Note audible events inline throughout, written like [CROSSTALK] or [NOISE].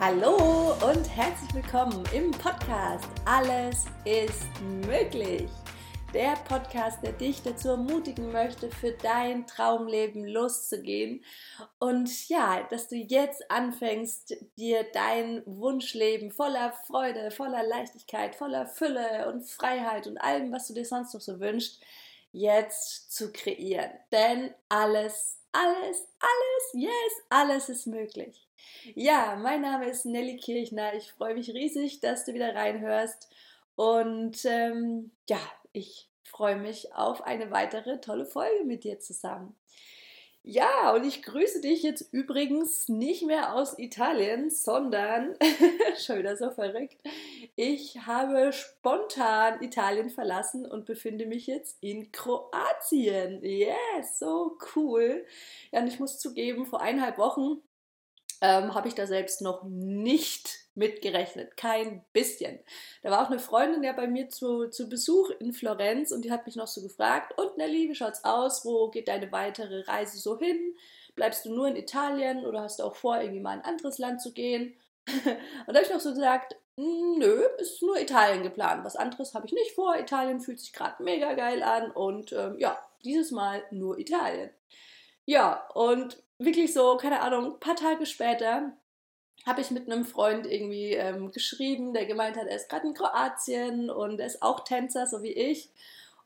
Hallo und herzlich willkommen im Podcast Alles ist möglich. Der Podcast, der dich dazu ermutigen möchte, für dein Traumleben loszugehen und ja, dass du jetzt anfängst, dir dein Wunschleben voller Freude, voller Leichtigkeit, voller Fülle und Freiheit und allem, was du dir sonst noch so wünschst, jetzt zu kreieren. Denn alles, alles, alles, yes, alles ist möglich. Ja, mein Name ist Nelly Kirchner. Ich freue mich riesig, dass du wieder reinhörst. Und ähm, ja, ich freue mich auf eine weitere tolle Folge mit dir zusammen. Ja, und ich grüße dich jetzt übrigens nicht mehr aus Italien, sondern, [LAUGHS] schon wieder so verrückt, ich habe spontan Italien verlassen und befinde mich jetzt in Kroatien. Yes, so cool. Ja, und ich muss zugeben, vor eineinhalb Wochen ähm, habe ich da selbst noch nicht mitgerechnet. Kein bisschen. Da war auch eine Freundin ja bei mir zu, zu Besuch in Florenz und die hat mich noch so gefragt, und Nelly, wie schaut's aus? Wo geht deine weitere Reise so hin? Bleibst du nur in Italien oder hast du auch vor, irgendwie mal in ein anderes Land zu gehen? [LAUGHS] und da habe ich noch so gesagt, nö, ist nur Italien geplant. Was anderes habe ich nicht vor. Italien fühlt sich gerade mega geil an und ähm, ja, dieses Mal nur Italien. Ja, und wirklich so, keine Ahnung, paar Tage später habe ich mit einem Freund irgendwie ähm, geschrieben, der gemeint hat, er ist gerade in Kroatien und er ist auch Tänzer, so wie ich.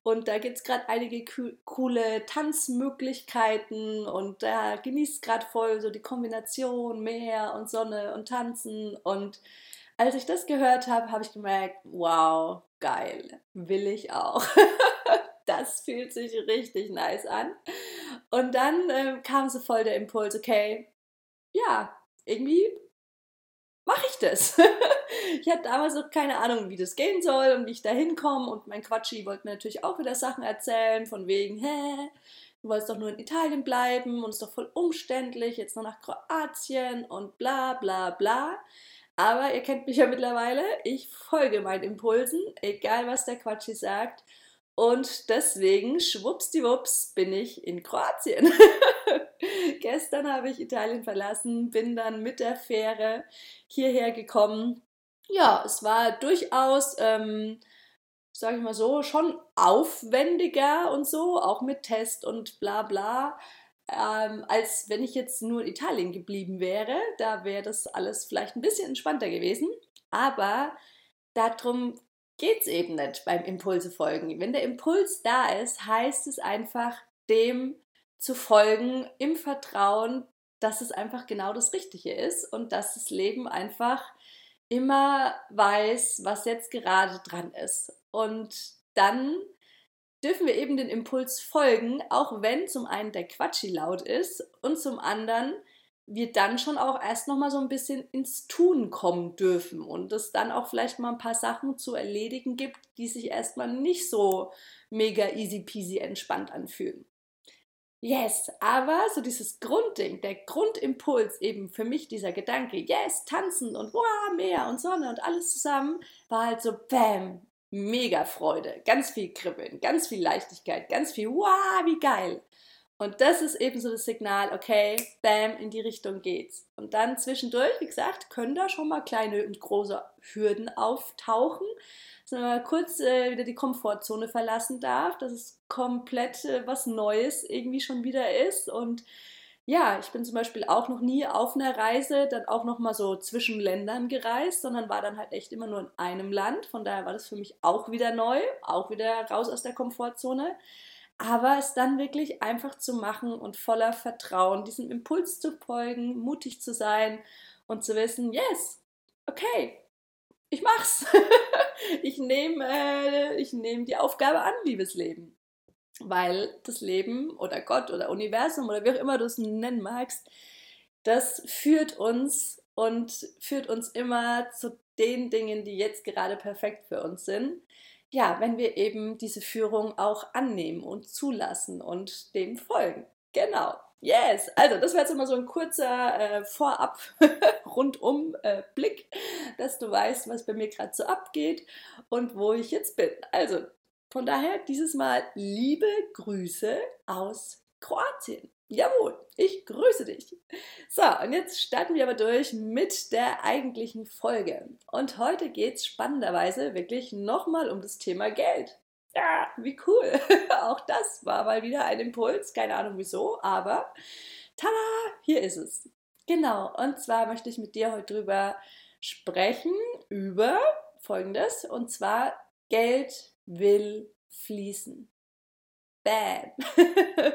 Und da gibt es gerade einige coole Tanzmöglichkeiten und er genießt gerade voll so die Kombination Meer und Sonne und Tanzen. Und als ich das gehört habe, habe ich gemerkt, wow, geil, will ich auch. [LAUGHS] das fühlt sich richtig nice an. Und dann äh, kam so voll der Impuls, okay, ja, irgendwie mache ich das. [LAUGHS] ich hatte damals noch keine Ahnung, wie das gehen soll und wie ich da hinkomme. Und mein Quatschi wollte mir natürlich auch wieder Sachen erzählen, von wegen, hä, du wolltest doch nur in Italien bleiben und es ist doch voll umständlich, jetzt noch nach Kroatien und bla bla bla. Aber ihr kennt mich ja mittlerweile, ich folge meinen Impulsen, egal was der Quatschi sagt. Und deswegen, schwuppsdiwupps, bin ich in Kroatien. [LAUGHS] Gestern habe ich Italien verlassen, bin dann mit der Fähre hierher gekommen. Ja, es war durchaus, ähm, sage ich mal so, schon aufwendiger und so, auch mit Test und bla bla, ähm, als wenn ich jetzt nur in Italien geblieben wäre. Da wäre das alles vielleicht ein bisschen entspannter gewesen. Aber darum geht es eben nicht beim Impulse folgen. Wenn der Impuls da ist, heißt es einfach, dem zu folgen im Vertrauen, dass es einfach genau das Richtige ist und dass das Leben einfach immer weiß, was jetzt gerade dran ist. Und dann dürfen wir eben den Impuls folgen, auch wenn zum einen der Quatschi laut ist und zum anderen wir dann schon auch erst noch mal so ein bisschen ins Tun kommen dürfen und es dann auch vielleicht mal ein paar Sachen zu erledigen gibt, die sich erstmal nicht so mega easy peasy entspannt anfühlen. Yes, aber so dieses Grundding, der Grundimpuls eben für mich dieser Gedanke, yes, tanzen und wow, Meer und Sonne und alles zusammen, war halt so bam, mega Freude, ganz viel Kribbeln, ganz viel Leichtigkeit, ganz viel wow, wie geil. Und das ist eben so das Signal, okay, bam, in die Richtung geht's. Und dann zwischendurch, wie gesagt, können da schon mal kleine und große Hürden auftauchen, dass man mal kurz äh, wieder die Komfortzone verlassen darf, dass es komplett äh, was Neues irgendwie schon wieder ist. Und ja, ich bin zum Beispiel auch noch nie auf einer Reise, dann auch noch mal so zwischen Ländern gereist, sondern war dann halt echt immer nur in einem Land. Von daher war das für mich auch wieder neu, auch wieder raus aus der Komfortzone aber es dann wirklich einfach zu machen und voller Vertrauen diesem Impuls zu folgen, mutig zu sein und zu wissen, yes, okay, ich mach's. [LAUGHS] ich nehme äh, nehm die Aufgabe an, liebes Leben. Weil das Leben oder Gott oder Universum oder wie auch immer du es nennen magst, das führt uns und führt uns immer zu den Dingen, die jetzt gerade perfekt für uns sind ja, wenn wir eben diese Führung auch annehmen und zulassen und dem folgen. Genau. Yes, also das wäre jetzt immer so ein kurzer äh, Vorab [LAUGHS] rundum äh, Blick, dass du weißt, was bei mir gerade so abgeht und wo ich jetzt bin. Also von daher dieses Mal liebe Grüße aus Kroatien. Jawohl, ich grüße dich. So, und jetzt starten wir aber durch mit der eigentlichen Folge. Und heute geht es spannenderweise wirklich nochmal um das Thema Geld. Ja, wie cool. [LAUGHS] Auch das war mal wieder ein Impuls, keine Ahnung wieso, aber tada, hier ist es. Genau, und zwar möchte ich mit dir heute drüber sprechen, über folgendes, und zwar Geld will fließen. Bam. [LAUGHS]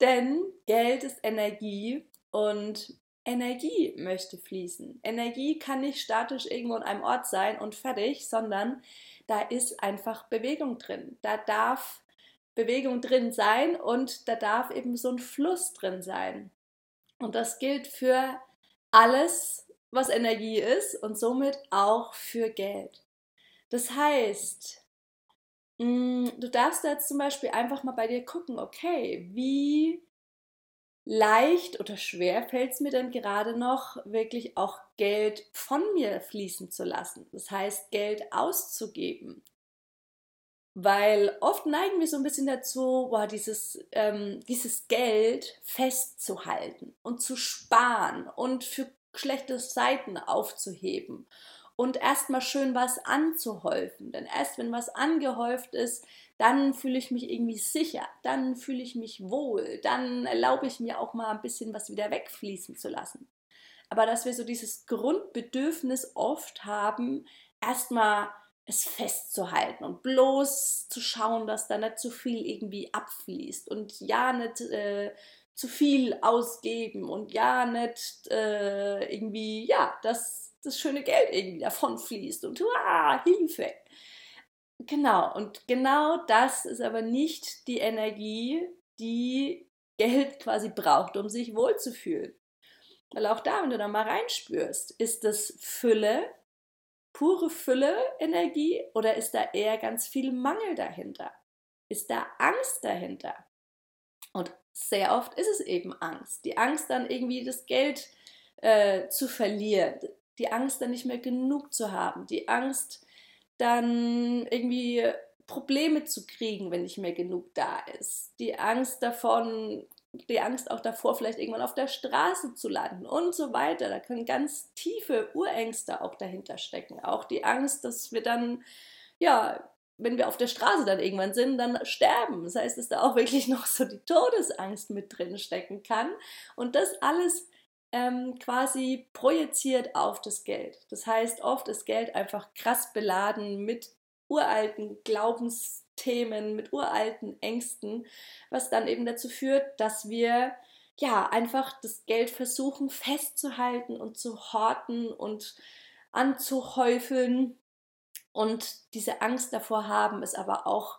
Denn Geld ist Energie und Energie möchte fließen. Energie kann nicht statisch irgendwo an einem Ort sein und fertig, sondern da ist einfach Bewegung drin. Da darf Bewegung drin sein und da darf eben so ein Fluss drin sein. Und das gilt für alles, was Energie ist und somit auch für Geld. Das heißt, du darfst jetzt zum Beispiel einfach mal bei dir gucken, okay, wie leicht oder schwer fällt es mir denn gerade noch, wirklich auch Geld von mir fließen zu lassen. Das heißt, Geld auszugeben. Weil oft neigen wir so ein bisschen dazu, boah, dieses, ähm, dieses Geld festzuhalten und zu sparen und für schlechte Seiten aufzuheben und erstmal schön was anzuhäufen. Denn erst wenn was angehäuft ist, dann fühle ich mich irgendwie sicher, dann fühle ich mich wohl, dann erlaube ich mir auch mal ein bisschen was wieder wegfließen zu lassen. Aber dass wir so dieses Grundbedürfnis oft haben, erstmal es festzuhalten und bloß zu schauen, dass da nicht zu viel irgendwie abfließt und ja nicht äh, zu viel ausgeben und ja nicht äh, irgendwie, ja, das das schöne Geld irgendwie davon fließt und ah, Hilfe. Genau, und genau das ist aber nicht die Energie, die Geld quasi braucht, um sich wohlzufühlen. Weil auch da, wenn du da mal reinspürst, ist das Fülle, pure Fülle Energie oder ist da eher ganz viel Mangel dahinter? Ist da Angst dahinter? Und sehr oft ist es eben Angst. Die Angst dann irgendwie das Geld äh, zu verlieren, die Angst dann nicht mehr genug zu haben, die Angst dann irgendwie Probleme zu kriegen, wenn nicht mehr genug da ist, die Angst davon, die Angst auch davor, vielleicht irgendwann auf der Straße zu landen und so weiter. Da können ganz tiefe Urängste auch dahinter stecken. Auch die Angst, dass wir dann, ja, wenn wir auf der Straße dann irgendwann sind, dann sterben. Das heißt, dass da auch wirklich noch so die Todesangst mit drin stecken kann. Und das alles ähm, quasi projiziert auf das Geld. Das heißt, oft ist Geld einfach krass beladen mit uralten Glaubensthemen, mit uralten Ängsten, was dann eben dazu führt, dass wir ja einfach das Geld versuchen festzuhalten und zu horten und anzuhäufeln und diese Angst davor haben, es aber auch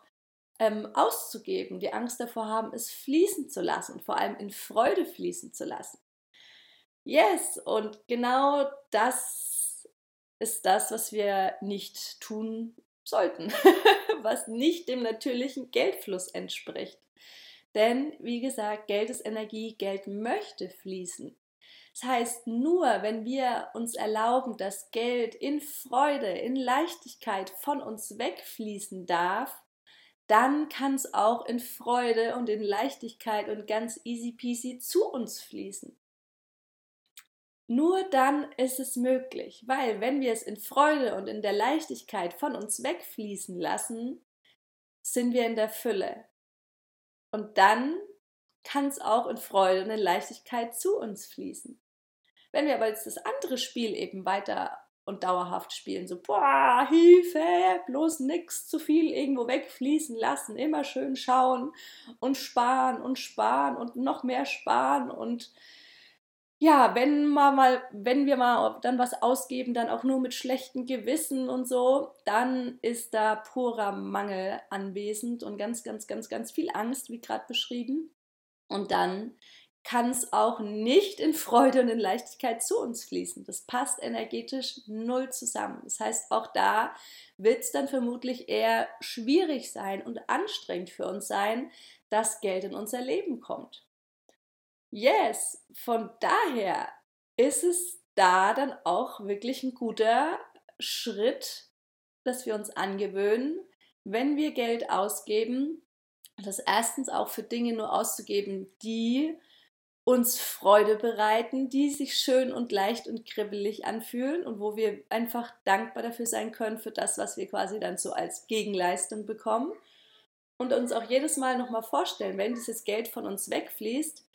ähm, auszugeben, die Angst davor haben, es fließen zu lassen, vor allem in Freude fließen zu lassen. Yes, und genau das ist das, was wir nicht tun sollten, [LAUGHS] was nicht dem natürlichen Geldfluss entspricht. Denn, wie gesagt, Geld ist Energie, Geld möchte fließen. Das heißt, nur wenn wir uns erlauben, dass Geld in Freude, in Leichtigkeit von uns wegfließen darf, dann kann es auch in Freude und in Leichtigkeit und ganz easy peasy zu uns fließen. Nur dann ist es möglich, weil wenn wir es in Freude und in der Leichtigkeit von uns wegfließen lassen, sind wir in der Fülle. Und dann kann es auch in Freude und in Leichtigkeit zu uns fließen. Wenn wir aber jetzt das andere Spiel eben weiter und dauerhaft spielen, so, boah, Hilfe, bloß nix zu viel irgendwo wegfließen lassen, immer schön schauen und sparen und sparen und noch mehr sparen und ja, wenn mal, mal, wenn wir mal dann was ausgeben, dann auch nur mit schlechtem Gewissen und so, dann ist da purer Mangel anwesend und ganz, ganz, ganz, ganz viel Angst, wie gerade beschrieben. Und dann kann es auch nicht in Freude und in Leichtigkeit zu uns fließen. Das passt energetisch null zusammen. Das heißt, auch da wird es dann vermutlich eher schwierig sein und anstrengend für uns sein, dass Geld in unser Leben kommt. Yes, von daher ist es da dann auch wirklich ein guter Schritt, dass wir uns angewöhnen, wenn wir Geld ausgeben, das erstens auch für Dinge nur auszugeben, die uns Freude bereiten, die sich schön und leicht und kribbelig anfühlen und wo wir einfach dankbar dafür sein können für das, was wir quasi dann so als Gegenleistung bekommen. Und uns auch jedes Mal nochmal vorstellen, wenn dieses Geld von uns wegfließt,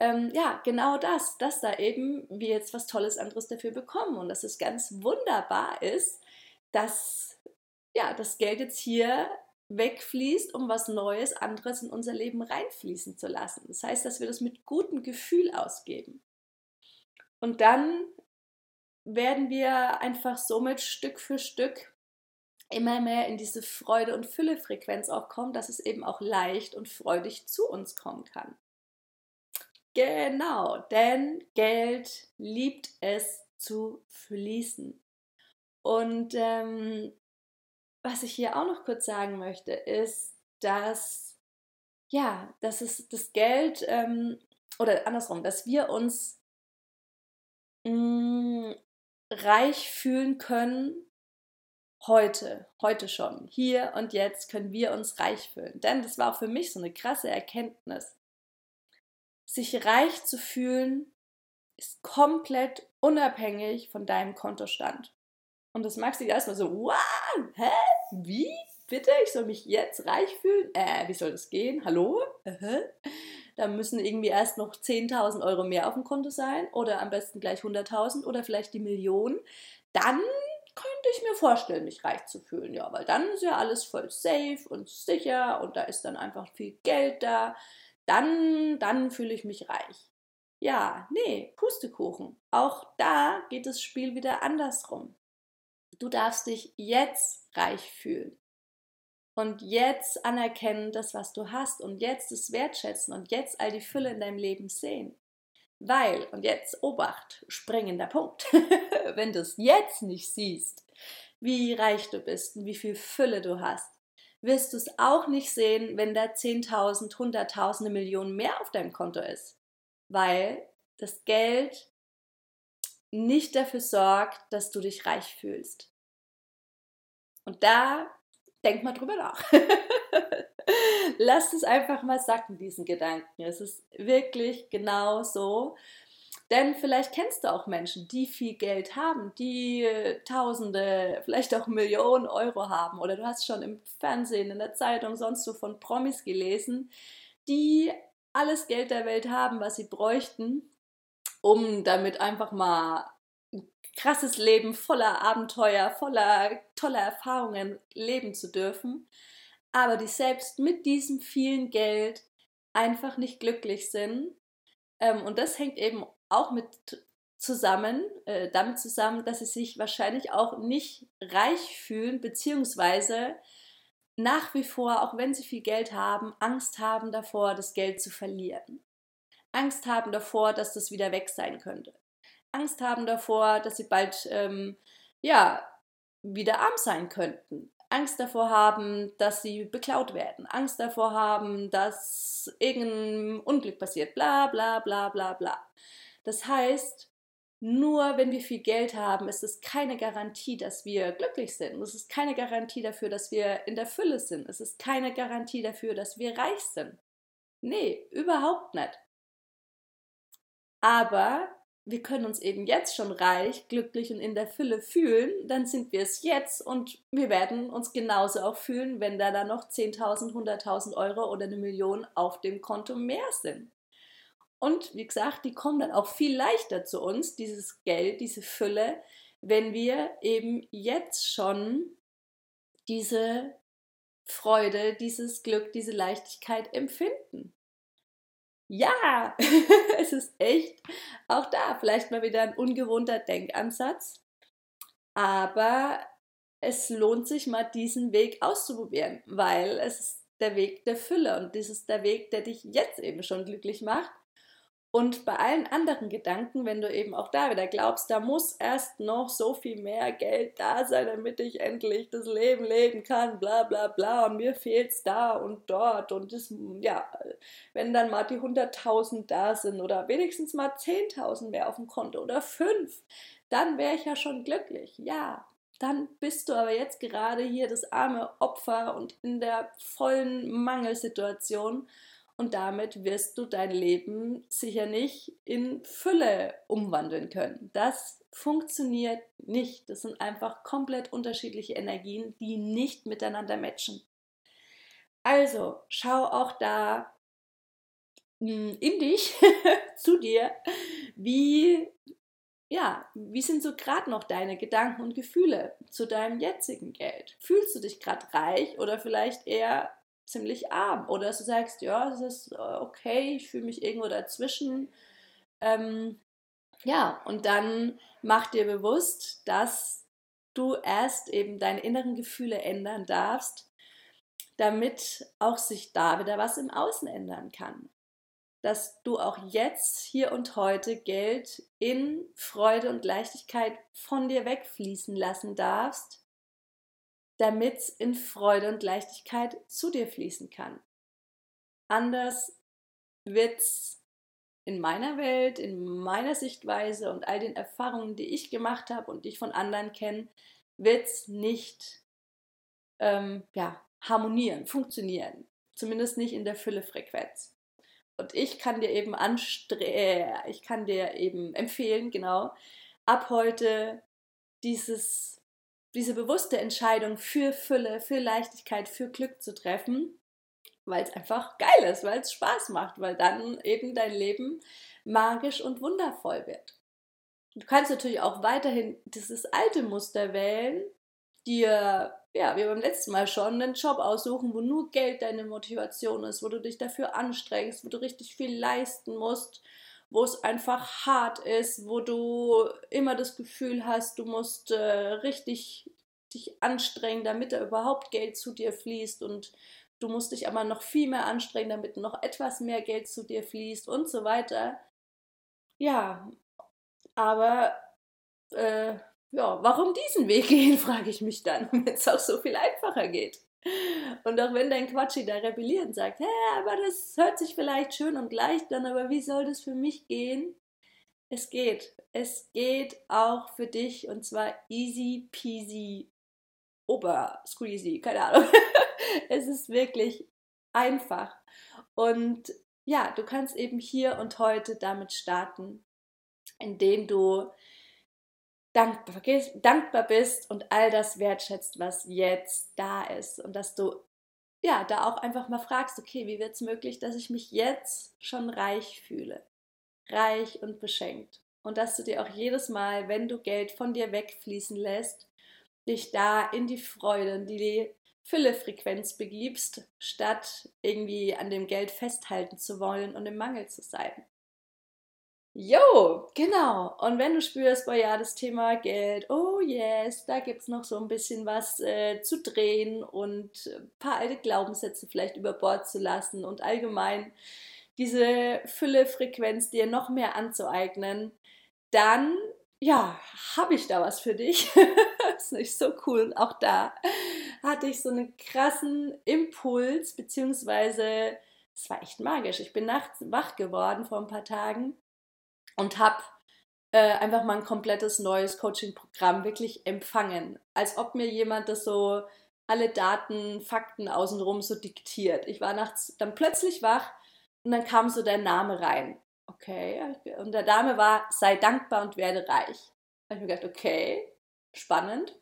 ähm, ja, genau das, dass da eben wir jetzt was Tolles anderes dafür bekommen und dass es ganz wunderbar ist, dass ja, das Geld jetzt hier wegfließt, um was Neues, anderes in unser Leben reinfließen zu lassen. Das heißt, dass wir das mit gutem Gefühl ausgeben. Und dann werden wir einfach somit Stück für Stück immer mehr in diese Freude- und Fülle-Frequenz auch kommen, dass es eben auch leicht und freudig zu uns kommen kann. Genau, denn Geld liebt es zu fließen. Und ähm, was ich hier auch noch kurz sagen möchte, ist, dass ja, dass es das Geld ähm, oder andersrum, dass wir uns mh, mm, reich fühlen können heute, heute schon, hier und jetzt können wir uns reich fühlen. Denn das war auch für mich so eine krasse Erkenntnis. Sich reich zu fühlen ist komplett unabhängig von deinem Kontostand. Und das magst du erstmal so, wow, hä? Wie? Bitte? Ich soll mich jetzt reich fühlen? Äh, wie soll das gehen? Hallo? Uh Da müssen irgendwie erst noch 10.000 Euro mehr auf dem Konto sein oder am besten gleich 100.000 oder vielleicht die Million. Dann könnte ich mir vorstellen, mich reich zu fühlen. Ja, weil dann ist ja alles voll safe und sicher und da ist dann einfach viel Geld da. Dann, dann fühle ich mich reich. Ja, nee, Pustekuchen. Auch da geht das Spiel wieder andersrum. Du darfst dich jetzt reich fühlen. Und jetzt anerkennen das, was du hast und jetzt es wertschätzen und jetzt all die Fülle in deinem Leben sehen. Weil, und jetzt Obacht, springender Punkt, [LAUGHS] wenn du es jetzt nicht siehst, wie reich du bist und wie viel Fülle du hast, wirst du es auch nicht sehen, wenn da 10.000, Hunderttausende, Millionen mehr auf deinem Konto ist. Weil das Geld nicht dafür sorgt, dass du dich reich fühlst. Und da denk mal drüber nach. [LAUGHS] Lass es einfach mal sacken, diesen Gedanken. Es ist wirklich genau so. Denn vielleicht kennst du auch Menschen, die viel Geld haben, die Tausende, vielleicht auch Millionen Euro haben. Oder du hast schon im Fernsehen, in der Zeitung, sonst so von Promis gelesen, die alles Geld der Welt haben, was sie bräuchten, um damit einfach mal ein krasses Leben voller Abenteuer, voller toller Erfahrungen leben zu dürfen, aber die selbst mit diesem vielen Geld einfach nicht glücklich sind. Ähm, und das hängt eben auch mit zusammen, äh, damit zusammen, dass sie sich wahrscheinlich auch nicht reich fühlen, beziehungsweise nach wie vor, auch wenn sie viel Geld haben, Angst haben davor, das Geld zu verlieren. Angst haben davor, dass das wieder weg sein könnte. Angst haben davor, dass sie bald ähm, ja, wieder arm sein könnten. Angst davor haben, dass sie beklaut werden. Angst davor haben, dass irgendein Unglück passiert. Bla bla bla bla bla. Das heißt, nur wenn wir viel Geld haben, ist es keine Garantie, dass wir glücklich sind. Es ist keine Garantie dafür, dass wir in der Fülle sind. Es ist keine Garantie dafür, dass wir reich sind. Nee, überhaupt nicht. Aber wir können uns eben jetzt schon reich, glücklich und in der Fülle fühlen, dann sind wir es jetzt und wir werden uns genauso auch fühlen, wenn da dann noch 10.000, 100.000 Euro oder eine Million auf dem Konto mehr sind. Und wie gesagt, die kommen dann auch viel leichter zu uns, dieses Geld, diese Fülle, wenn wir eben jetzt schon diese Freude, dieses Glück, diese Leichtigkeit empfinden ja, [LAUGHS] es ist echt auch da vielleicht mal wieder ein ungewohnter Denkansatz. Aber es lohnt sich mal diesen Weg auszuprobieren, weil es ist der Weg der Fülle und das ist der Weg, der dich jetzt eben schon glücklich macht und bei allen anderen Gedanken, wenn du eben auch da wieder glaubst, da muss erst noch so viel mehr Geld da sein, damit ich endlich das Leben leben kann, bla bla bla, und mir fehlt es da und dort. Und das, ja, wenn dann mal die 100.000 da sind oder wenigstens mal 10.000 mehr auf dem Konto oder 5, dann wäre ich ja schon glücklich. Ja, dann bist du aber jetzt gerade hier das arme Opfer und in der vollen Mangelsituation und damit wirst du dein Leben sicher nicht in Fülle umwandeln können. Das funktioniert nicht. Das sind einfach komplett unterschiedliche Energien, die nicht miteinander matchen. Also schau auch da hm, in dich, [LAUGHS] zu dir, wie, ja, wie sind so gerade noch deine Gedanken und Gefühle zu deinem jetzigen Geld? Fühlst du dich gerade reich oder vielleicht eher ziemlich arm? Oder du sagst, ja, es ist äh, okay, ich fühle mich irgendwo dazwischen. Ähm, ja, und dann mach dir bewusst, dass du erst eben deine inneren Gefühle ändern darfst, damit auch sich da wieder was im Außen ändern kann. Dass du auch jetzt, hier und heute Geld in Freude und Leichtigkeit von dir wegfließen lassen darfst, damit es in Freude und Leichtigkeit zu dir fließen kann. Anders wird es in meiner Welt, in meiner Sichtweise und all den Erfahrungen, die ich gemacht habe und die ich von anderen kenne, wird es nicht ähm, ja, harmonieren, funktionieren. Zumindest nicht in der Füllefrequenz. Und ich kann dir eben anstre ich kann dir eben empfehlen, genau, ab heute dieses diese bewusste Entscheidung für Fülle, für Leichtigkeit, für Glück zu treffen, weil es einfach geil ist, weil es Spaß macht, weil dann eben dein Leben magisch und wundervoll wird. Du kannst natürlich auch weiterhin dieses alte Muster wählen, dir, ja, wie beim letzten Mal schon, einen Job aussuchen, wo nur Geld deine Motivation ist, wo du dich dafür anstrengst, wo du richtig viel leisten musst, wo es einfach hart ist, wo du immer das Gefühl hast, du musst äh, richtig dich anstrengen, damit da überhaupt Geld zu dir fließt und du musst dich aber noch viel mehr anstrengen, damit noch etwas mehr Geld zu dir fließt und so weiter. Ja, aber äh, ja, warum diesen Weg gehen, [LAUGHS] frage ich mich dann, wenn es auch so viel einfacher geht. Und auch wenn dein Quatschi da rebelliert sagt, hä, aber das hört sich vielleicht schön und leicht an, aber wie soll das für mich gehen? Es geht. Es geht auch für dich und zwar easy peasy, ober squeezy, keine Ahnung. [LAUGHS] es ist wirklich einfach. Und ja, du kannst eben hier und heute damit starten, indem du dankbar, dankbar bist und all das wertschätzt, was jetzt da ist. Und dass du ja da auch einfach mal fragst, okay, wie wird es möglich, dass ich mich jetzt schon reich fühle? Reich und beschenkt. Und dass du dir auch jedes Mal, wenn du Geld von dir wegfließen lässt, dich da in die Freude, in die Fülle-Frequenz begibst, statt irgendwie an dem Geld festhalten zu wollen und im Mangel zu sein. Jo, genau. Und wenn du spürst, boah ja, das Thema Geld, oh yes, da gibt es noch so ein bisschen was äh, zu drehen und ein paar alte Glaubenssätze vielleicht über Bord zu lassen und allgemein diese Fülle-Frequenz dir noch mehr anzueignen, dann ja, habe ich da was für dich. [LAUGHS] ist nicht so cool. Auch da hatte ich so einen krassen Impuls, beziehungsweise es war echt magisch. Ich bin nachts wach geworden vor ein paar Tagen und habe äh, einfach mal ein komplettes neues Coaching-Programm wirklich empfangen, als ob mir jemand das so alle Daten, Fakten außenrum so diktiert. Ich war nachts dann plötzlich wach und dann kam so der Name rein. Okay, und der Dame war, sei dankbar und werde reich. Da habe ich mir gedacht, okay, spannend.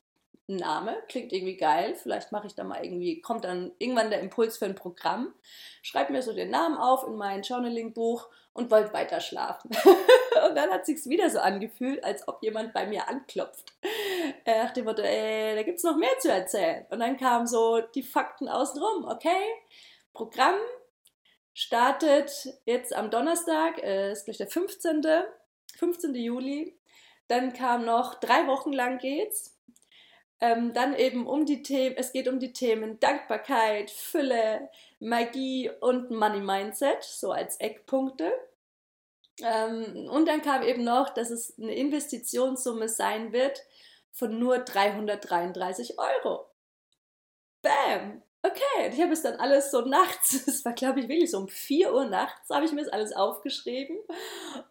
Name, klingt irgendwie geil. Vielleicht mache ich da mal irgendwie, kommt dann irgendwann der Impuls für ein Programm. Schreib mir so den Namen auf in mein Journaling-Buch und wollte weiter schlafen. [LAUGHS] und dann hat sich's wieder so angefühlt, als ob jemand bei mir anklopft. Äh, nach dem Motto, ey, da gibt's noch mehr zu erzählen. Und dann kamen so die Fakten außenrum. Okay, Programm startet jetzt am Donnerstag, äh, ist gleich der 15. 15. Juli. Dann kam noch drei Wochen lang geht's. Ähm, dann eben um die Themen, es geht um die Themen Dankbarkeit, Fülle, Magie und Money Mindset, so als Eckpunkte. Ähm, und dann kam eben noch, dass es eine Investitionssumme sein wird von nur 333 Euro. Bam! Okay, ich habe es dann alles so nachts, [LAUGHS] es war glaube ich wirklich so um 4 Uhr nachts, habe ich mir das alles aufgeschrieben.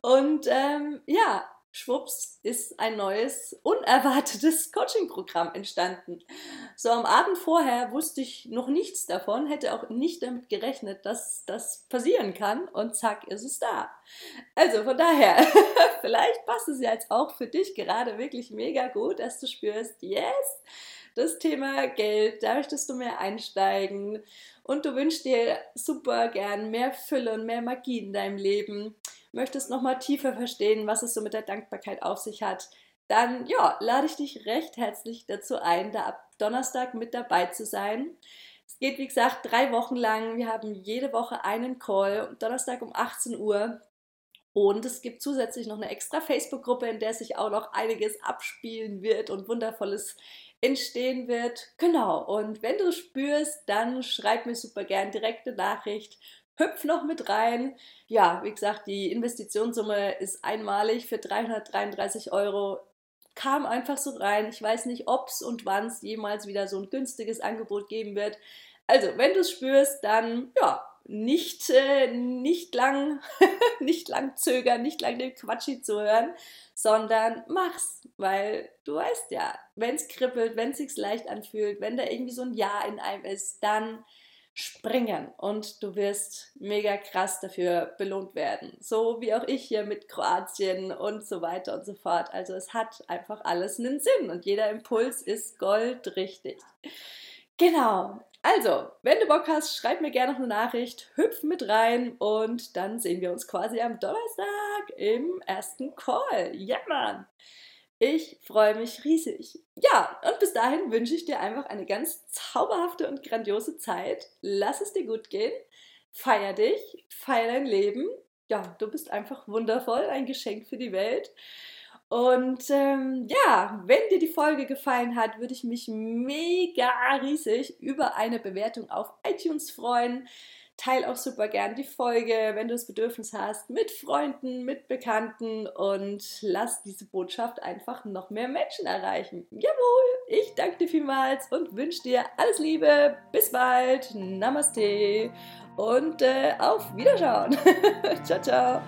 Und ähm, ja, schwupps ist ein neues, unerwartetes [LAUGHS] Coaching-Programm entstanden. So am Abend vorher wusste ich noch nichts davon, hätte auch nicht damit gerechnet, dass das passieren kann und zack, ist es da. Also von daher, [LAUGHS] vielleicht passt es ja jetzt auch für dich gerade wirklich mega gut, dass du spürst, yes, das Thema Geld, da möchtest du mehr einsteigen und du wünschst dir super gern mehr Fülle und mehr Magie in deinem Leben möchtest nochmal tiefer verstehen, was es so mit der Dankbarkeit auf sich hat, dann ja, lade ich dich recht herzlich dazu ein, da ab Donnerstag mit dabei zu sein. Es geht, wie gesagt, drei Wochen lang. Wir haben jede Woche einen Call, Donnerstag um 18 Uhr. Und es gibt zusätzlich noch eine extra Facebook-Gruppe, in der sich auch noch einiges abspielen wird und Wundervolles entstehen wird. Genau. Und wenn du spürst, dann schreib mir super gern direkte Nachricht hüpf noch mit rein. Ja, wie gesagt, die Investitionssumme ist einmalig für 333 Euro. Kam einfach so rein. Ich weiß nicht, ob es und wann es jemals wieder so ein günstiges Angebot geben wird. Also, wenn du es spürst, dann ja, nicht, äh, nicht lang, [LAUGHS] nicht lang zögern, nicht lang den Quatschi zu hören, sondern mach's, weil du weißt ja, wenn es kribbelt, wenn es sich leicht anfühlt, wenn da irgendwie so ein Ja in einem ist, dann springen und du wirst mega krass dafür belohnt werden. So wie auch ich hier mit Kroatien und so weiter und so fort. Also es hat einfach alles einen Sinn und jeder Impuls ist goldrichtig. Genau. Also, wenn du Bock hast, schreib mir gerne noch eine Nachricht, hüpf mit rein und dann sehen wir uns quasi am Donnerstag im ersten Call. Ja, Mann! Ich freue mich riesig. Ja, und bis dahin wünsche ich dir einfach eine ganz zauberhafte und grandiose Zeit. Lass es dir gut gehen. Feier dich, feier dein Leben. Ja, du bist einfach wundervoll, ein Geschenk für die Welt. Und ähm, ja, wenn dir die Folge gefallen hat, würde ich mich mega riesig über eine Bewertung auf iTunes freuen. Teil auch super gern die Folge, wenn du das Bedürfnis hast, mit Freunden, mit Bekannten und lass diese Botschaft einfach noch mehr Menschen erreichen. Jawohl, ich danke dir vielmals und wünsche dir alles Liebe. Bis bald. Namaste und äh, auf Wiederschauen. [LAUGHS] ciao, ciao.